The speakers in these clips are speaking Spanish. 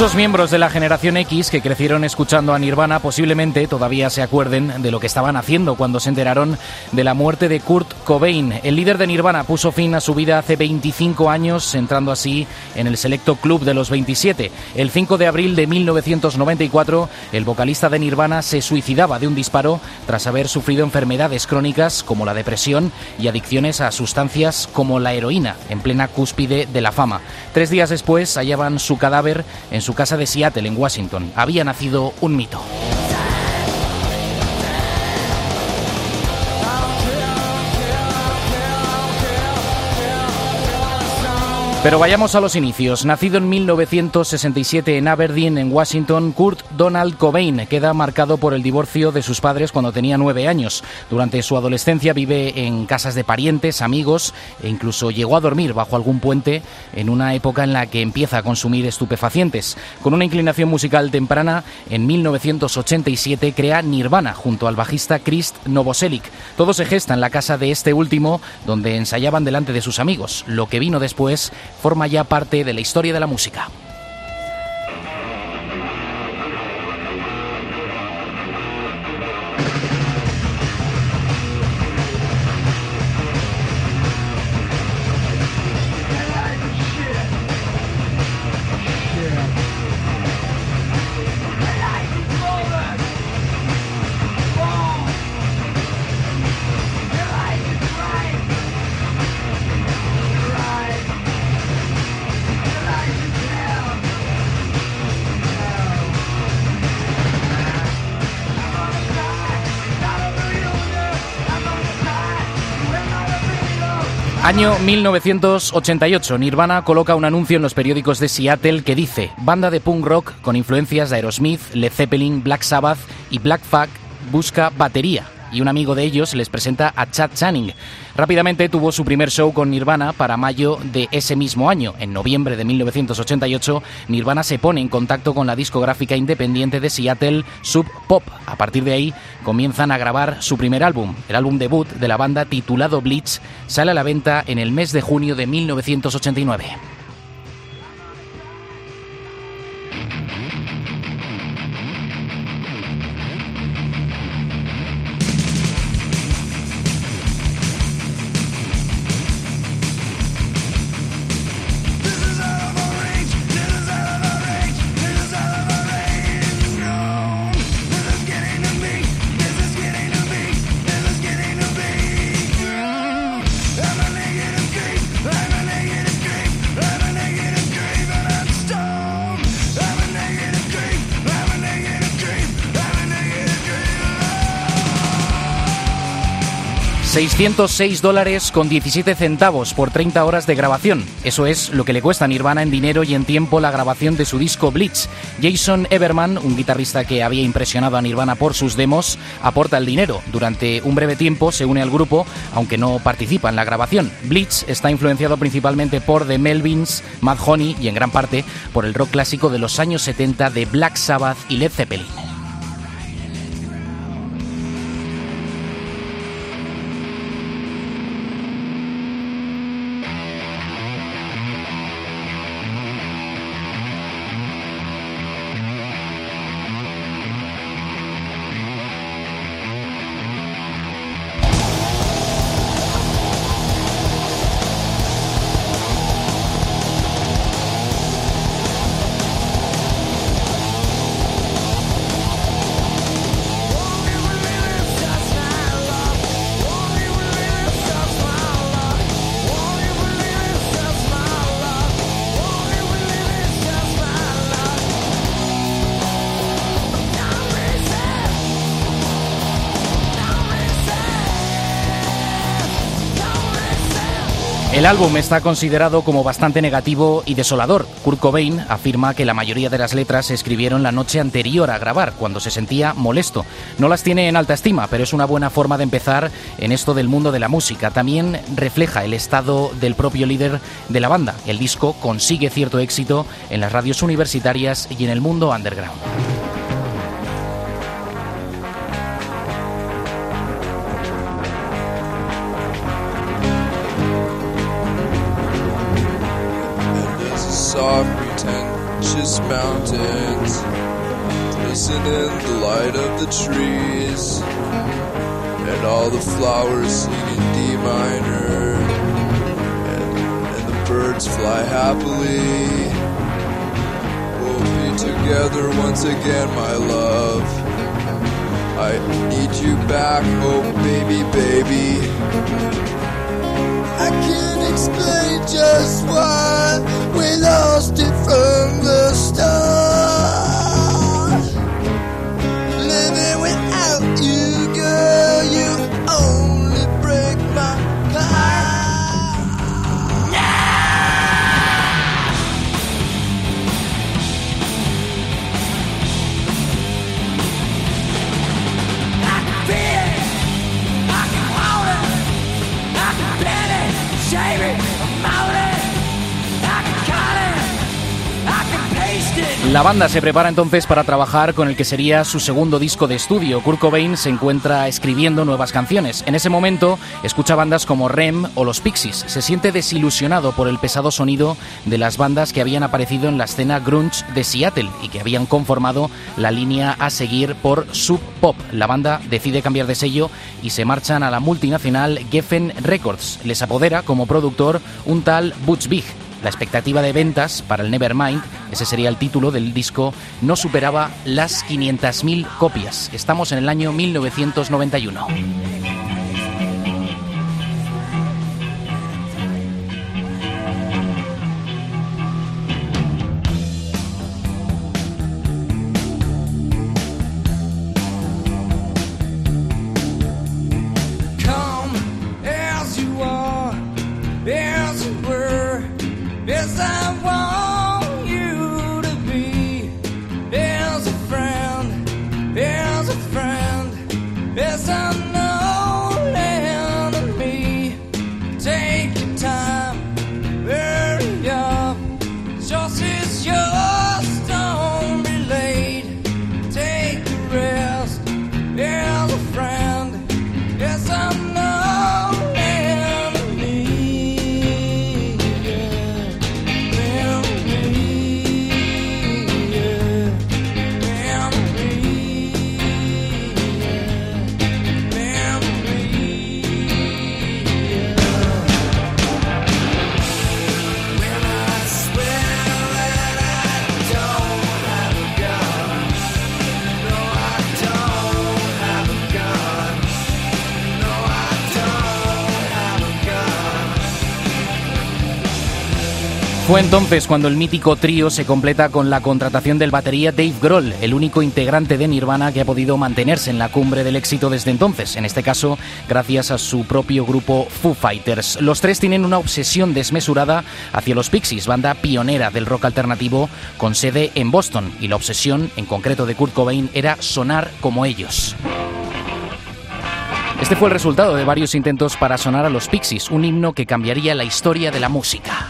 Muchos miembros de la generación X que crecieron escuchando a Nirvana posiblemente todavía se acuerden de lo que estaban haciendo cuando se enteraron de la muerte de Kurt Cobain. El líder de Nirvana puso fin a su vida hace 25 años, entrando así en el selecto club de los 27. El 5 de abril de 1994, el vocalista de Nirvana se suicidaba de un disparo tras haber sufrido enfermedades crónicas como la depresión y adicciones a sustancias como la heroína, en plena cúspide de la fama. Tres días después hallaban su cadáver en su casa de Seattle, en Washington. Había nacido un mito. Pero vayamos a los inicios. Nacido en 1967 en Aberdeen, en Washington, Kurt Donald Cobain queda marcado por el divorcio de sus padres cuando tenía nueve años. Durante su adolescencia vive en casas de parientes, amigos e incluso llegó a dormir bajo algún puente en una época en la que empieza a consumir estupefacientes. Con una inclinación musical temprana, en 1987 crea Nirvana junto al bajista Chris Novoselic. Todo se gesta en la casa de este último, donde ensayaban delante de sus amigos. Lo que vino después forma ya parte de la historia de la música. Año 1988. Nirvana coloca un anuncio en los periódicos de Seattle que dice: Banda de punk rock con influencias de Aerosmith, Led Zeppelin, Black Sabbath y Black Flag busca batería. Y un amigo de ellos les presenta a Chad Channing. Rápidamente tuvo su primer show con Nirvana para mayo de ese mismo año. En noviembre de 1988, Nirvana se pone en contacto con la discográfica independiente de Seattle, Sub Pop. A partir de ahí comienzan a grabar su primer álbum. El álbum debut de la banda titulado Blitz sale a la venta en el mes de junio de 1989. 606 dólares con 17 centavos por 30 horas de grabación. Eso es lo que le cuesta a Nirvana en dinero y en tiempo la grabación de su disco Blitz. Jason Everman, un guitarrista que había impresionado a Nirvana por sus demos, aporta el dinero. Durante un breve tiempo se une al grupo, aunque no participa en la grabación. Blitz está influenciado principalmente por The Melvins, Mad Honey y en gran parte por el rock clásico de los años 70 de Black Sabbath y Led Zeppelin. El álbum está considerado como bastante negativo y desolador. Kurt Cobain afirma que la mayoría de las letras se escribieron la noche anterior a grabar, cuando se sentía molesto. No las tiene en alta estima, pero es una buena forma de empezar en esto del mundo de la música. También refleja el estado del propio líder de la banda. El disco consigue cierto éxito en las radios universitarias y en el mundo underground. Soft, pretentious mountains, glisten in the light of the trees, and all the flowers sing in D minor, and, and the birds fly happily. We'll be together once again, my love. I need you back, oh baby, baby. I can't explain just why we lost it from the start. La banda se prepara entonces para trabajar con el que sería su segundo disco de estudio. Kurt Cobain se encuentra escribiendo nuevas canciones. En ese momento escucha bandas como Rem o los Pixies. Se siente desilusionado por el pesado sonido de las bandas que habían aparecido en la escena grunge de Seattle y que habían conformado la línea a seguir por Sub Pop. La banda decide cambiar de sello y se marchan a la multinacional Geffen Records. Les apodera como productor un tal Butch Vig. La expectativa de ventas para el Nevermind, ese sería el título del disco, no superaba las 500.000 copias. Estamos en el año 1991. Fue entonces cuando el mítico trío se completa con la contratación del batería Dave Grohl, el único integrante de Nirvana que ha podido mantenerse en la cumbre del éxito desde entonces, en este caso gracias a su propio grupo Foo Fighters. Los tres tienen una obsesión desmesurada hacia los Pixies, banda pionera del rock alternativo con sede en Boston, y la obsesión en concreto de Kurt Cobain era sonar como ellos. Este fue el resultado de varios intentos para sonar a los Pixies, un himno que cambiaría la historia de la música.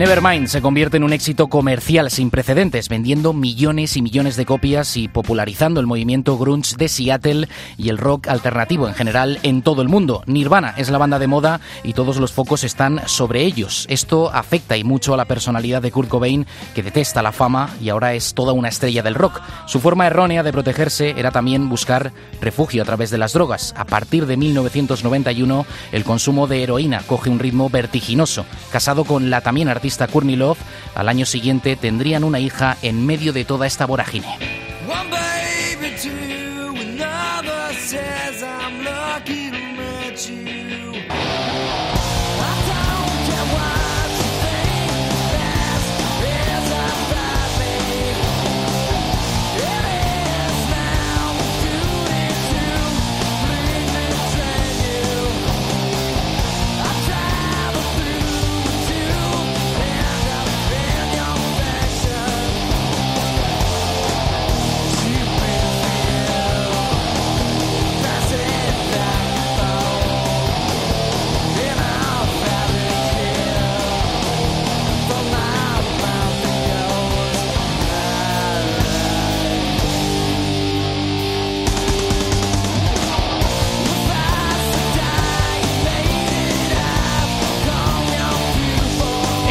Nevermind se convierte en un éxito comercial sin precedentes, vendiendo millones y millones de copias y popularizando el movimiento grunge de Seattle y el rock alternativo en general en todo el mundo. Nirvana es la banda de moda y todos los focos están sobre ellos. Esto afecta y mucho a la personalidad de Kurt Cobain, que detesta la fama y ahora es toda una estrella del rock. Su forma errónea de protegerse era también buscar refugio a través de las drogas. A partir de 1991, el consumo de heroína coge un ritmo vertiginoso. Casado con la también artista Courtney Love, al año siguiente tendrían una hija en medio de toda esta vorágine.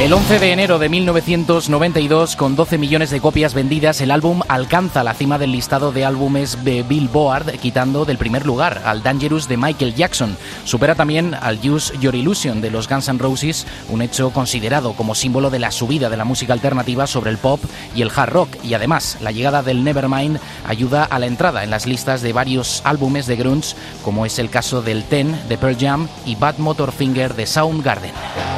El 11 de enero de 1992, con 12 millones de copias vendidas, el álbum alcanza la cima del listado de álbumes de Billboard, quitando del primer lugar al Dangerous de Michael Jackson. Supera también al Use Your Illusion de los Guns N' Roses, un hecho considerado como símbolo de la subida de la música alternativa sobre el pop y el hard rock. Y además, la llegada del Nevermind ayuda a la entrada en las listas de varios álbumes de grunge, como es el caso del Ten de Pearl Jam y Bad Motor Finger de Soundgarden.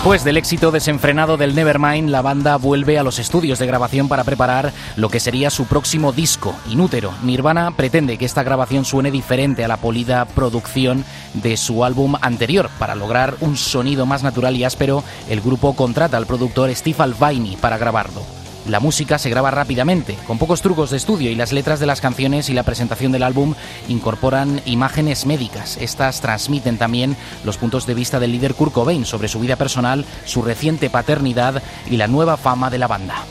Después del éxito desenfrenado del Nevermind, la banda vuelve a los estudios de grabación para preparar lo que sería su próximo disco, Inútero. Nirvana pretende que esta grabación suene diferente a la polida producción de su álbum anterior. Para lograr un sonido más natural y áspero, el grupo contrata al productor Steve Albini para grabarlo. La música se graba rápidamente, con pocos trucos de estudio y las letras de las canciones y la presentación del álbum incorporan imágenes médicas. Estas transmiten también los puntos de vista del líder Kurt Cobain sobre su vida personal, su reciente paternidad y la nueva fama de la banda.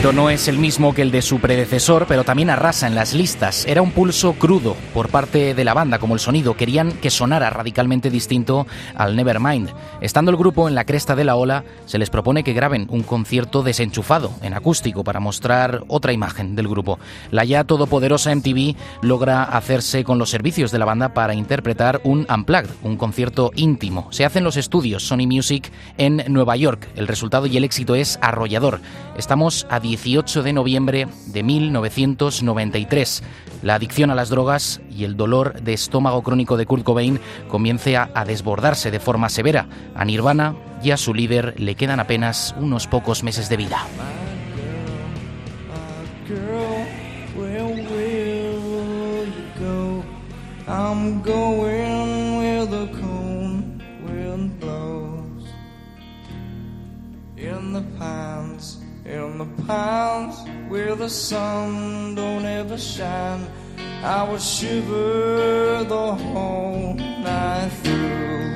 Éxito no es el mismo que el de su predecesor, pero también arrasa en las listas. Era un pulso crudo por parte de la banda, como el sonido. Querían que sonara radicalmente distinto al Nevermind. Estando el grupo en la cresta de la ola, se les propone que graben un concierto desenchufado, en acústico, para mostrar otra imagen del grupo. La ya todopoderosa MTV logra hacerse con los servicios de la banda para interpretar un Unplugged, un concierto íntimo. Se hacen los estudios Sony Music en Nueva York. El resultado y el éxito es arrollador. Estamos a 18 de noviembre de 1993. La adicción a las drogas y el dolor de estómago crónico de Kurt Cobain comience a, desbordarse de forma severa. A Nirvana y a su líder le quedan apenas unos pocos meses de vida. The pines where the sun don't ever shine. I would shiver the whole night through.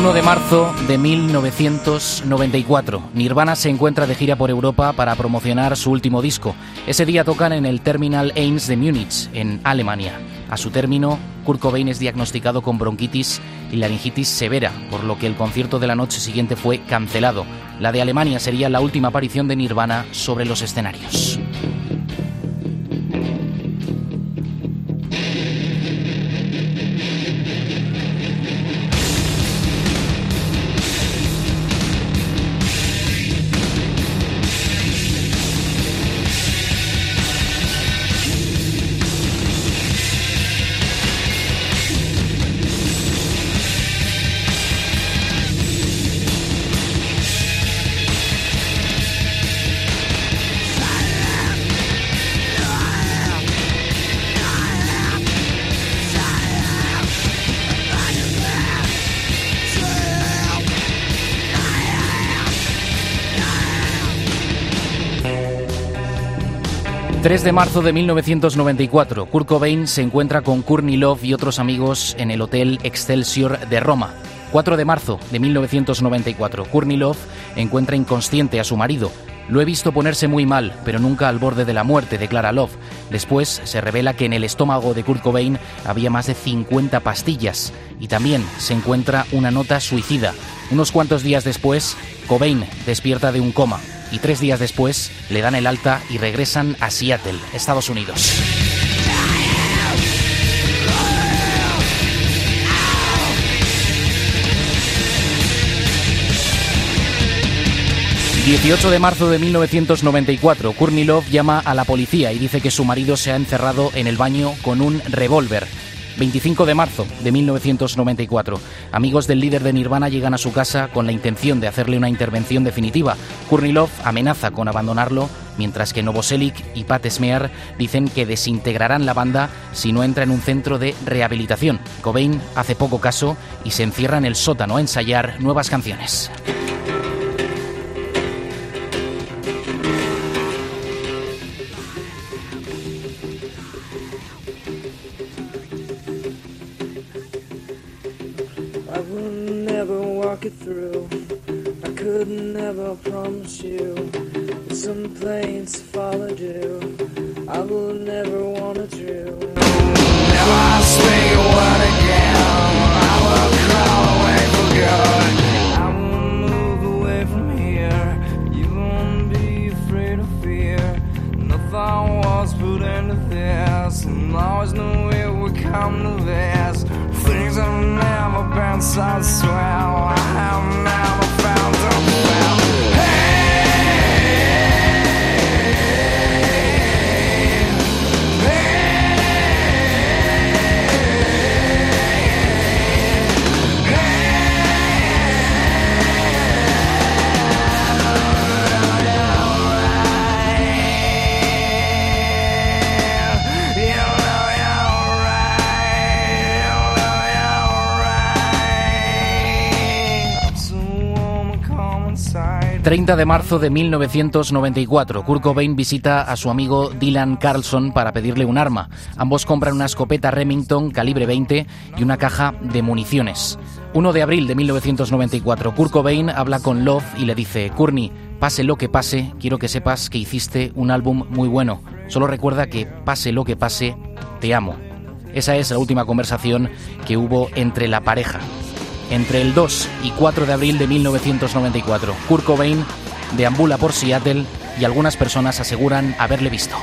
1 de marzo de 1994. Nirvana se encuentra de gira por Europa para promocionar su último disco. Ese día tocan en el Terminal 1 de Múnich, en Alemania. A su término, Kurt Cobain es diagnosticado con bronquitis y laringitis severa, por lo que el concierto de la noche siguiente fue cancelado. La de Alemania sería la última aparición de Nirvana sobre los escenarios. ...3 de marzo de 1994... ...Kurt Cobain se encuentra con Courtney Love y otros amigos... ...en el Hotel Excelsior de Roma... 4 de marzo de 1994... ...Courtney Love encuentra inconsciente a su marido... Lo he visto ponerse muy mal, pero nunca al borde de la muerte, declara Love. Después se revela que en el estómago de Kurt Cobain había más de 50 pastillas y también se encuentra una nota suicida. Unos cuantos días después, Cobain despierta de un coma y tres días después le dan el alta y regresan a Seattle, Estados Unidos. 18 de marzo de 1994, Courtney Love llama a la policía y dice que su marido se ha encerrado en el baño con un revólver. 25 de marzo de 1994. Amigos del líder de Nirvana llegan a su casa con la intención de hacerle una intervención definitiva. Courtney Love amenaza con abandonarlo, mientras que Novoselic y Pat Smear dicen que desintegrarán la banda si no entra en un centro de rehabilitación. Cobain hace poco caso y se encierra en el sótano a ensayar nuevas canciones. you. Some planes followed you. I will never want to do. Never speak a word again. I will crawl away for good. I will move away from here. You won't be afraid of fear. Nothing was put into this, and always knew it would come to this. Things have never been so swell. 30 de marzo de 1994, Kurt Cobain visita a su amigo Dylan Carlson para pedirle un arma. Ambos compran una escopeta Remington calibre 20 y una caja de municiones. 1 de abril de 1994, Kurt Cobain habla con Love y le dice, Courtney, pase lo que pase, quiero que sepas que hiciste un álbum muy bueno. Solo recuerda que pase lo que pase, te amo. Esa es la última conversación que hubo entre la pareja entre el 2 y 4 de abril de 1994. Kurt Cobain deambula por Seattle y algunas personas aseguran haberle visto.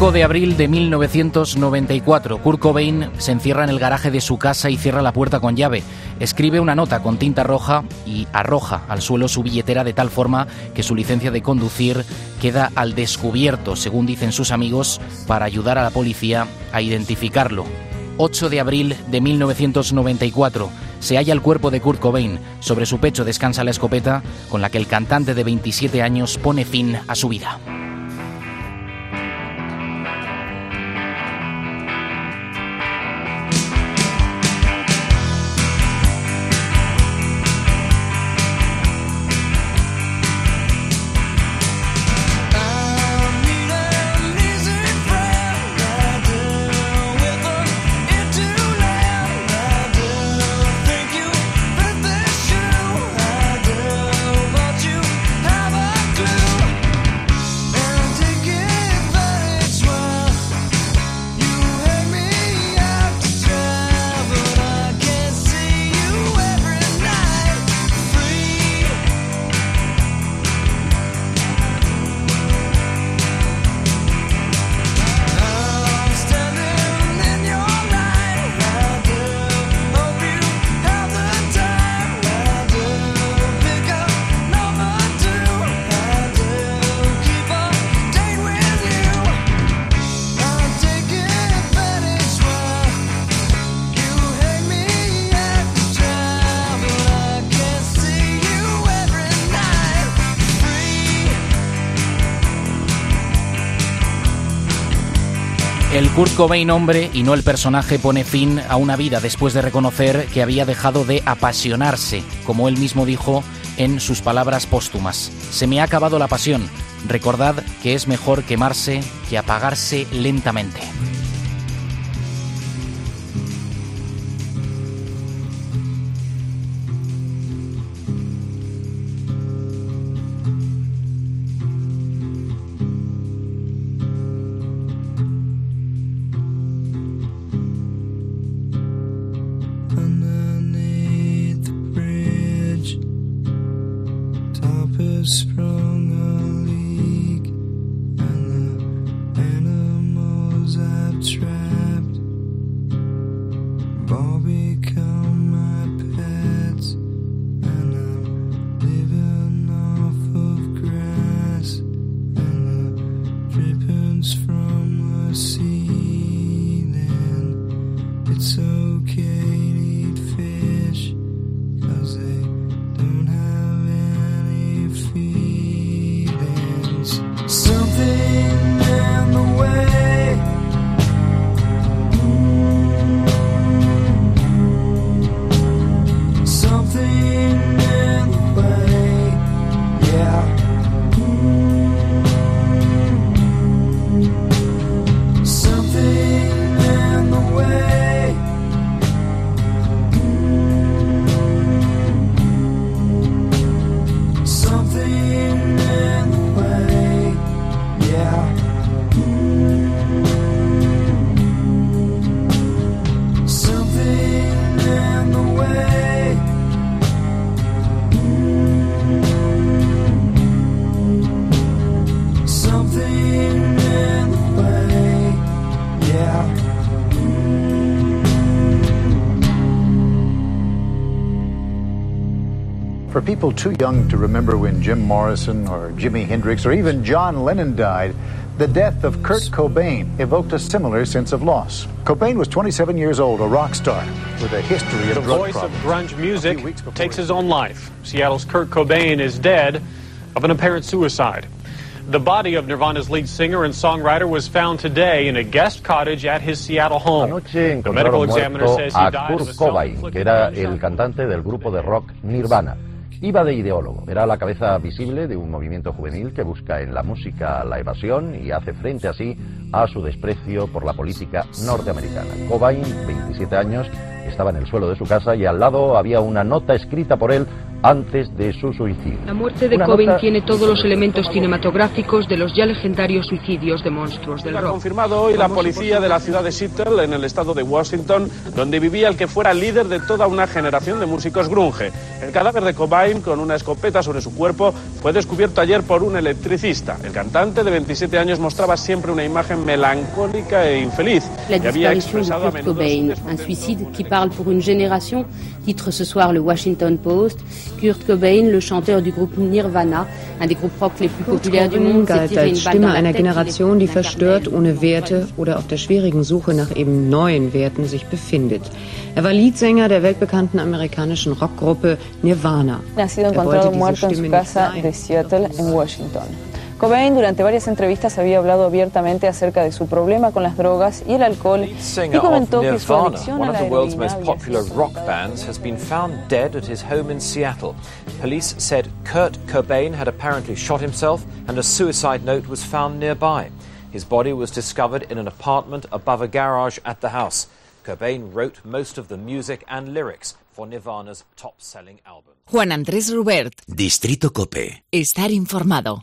De abril de 1994. Kurt Cobain se encierra en el garaje de su casa y cierra la puerta con llave. Escribe una nota con tinta roja y arroja al suelo su billetera de tal forma que su licencia de conducir queda al descubierto, según dicen sus amigos, para ayudar a la policía a identificarlo. 8 de abril de 1994 se halla el cuerpo de Kurt Cobain. Sobre su pecho descansa la escopeta con la que el cantante de 27 años pone fin a su vida. Kurt Cobain hombre y no el personaje pone fin a una vida después de reconocer que había dejado de apasionarse, como él mismo dijo en sus palabras póstumas. Se me ha acabado la pasión. Recordad que es mejor quemarse que apagarse lentamente. People too young to remember when Jim Morrison or Jimi Hendrix or even John Lennon died, the death of Kurt Cobain evoked a similar sense of loss. Cobain was 27 years old, a rock star with a history of the drug voice problems. of grunge music takes his own life. Seattle's Kurt Cobain is dead of an apparent suicide. The body of Nirvana's lead singer and songwriter was found today in a guest cottage at his Seattle home. Anoche The medical examiner muerto says he died Kurt Cobain, que era el cantante del grupo de rock Nirvana. Iba de ideólogo, era la cabeza visible de un movimiento juvenil que busca en la música la evasión y hace frente así a su desprecio por la política norteamericana. Cobain, 27 años, estaba en el suelo de su casa y al lado había una nota escrita por él antes de su suicidio. La muerte de Una Cobain nota- tiene todos los elementos cinematográficos de los ya legendarios suicidios de monstruos del Ha rock. confirmado hoy la policía de la ciudad de Seattle, en el estado de Washington, donde vivía el que fuera líder de toda una generación de músicos grunge. El cadáver de Cobain, con una escopeta sobre su cuerpo, fue descubierto ayer por un electricista. El cantante de 27 años mostraba siempre una imagen melancólica e infeliz. La disparition de Kurt Cobain, un suicide qui parle pour une génération, titre ce soir le Washington Post. Kurt Cobain, le chanteur du groupe Nirvana, un des groupes rock les plus Kurt populaires du monde, galt als Stimme einer Generation, die verstört, ohne Werte oder auf der schwierigen Suche nach eben neuen Werten sich befindet. Er war Leadsänger der weltbekannten amerikanischen Rockgruppe Nirvana. Er wollte diese Stimme nicht casa sein. de Seattle, en Washington. Cobain durante varias entrevistas había hablado abiertamente acerca de su problema con las drogas y el alcohol y comentó que su Nirvana, adicción one a of la the world's heroína most había popular sido rock bands, has been found dead at his home in Seattle. Police said Kurt Cobain had apparently shot himself and a suicide note was found nearby. His body was discovered in an apartment above a garage at the house. Cobain wrote most of the music and lyrics for Nirvana's top selling album. Juan Andrés Rubert, Distrito Cope. estar informado.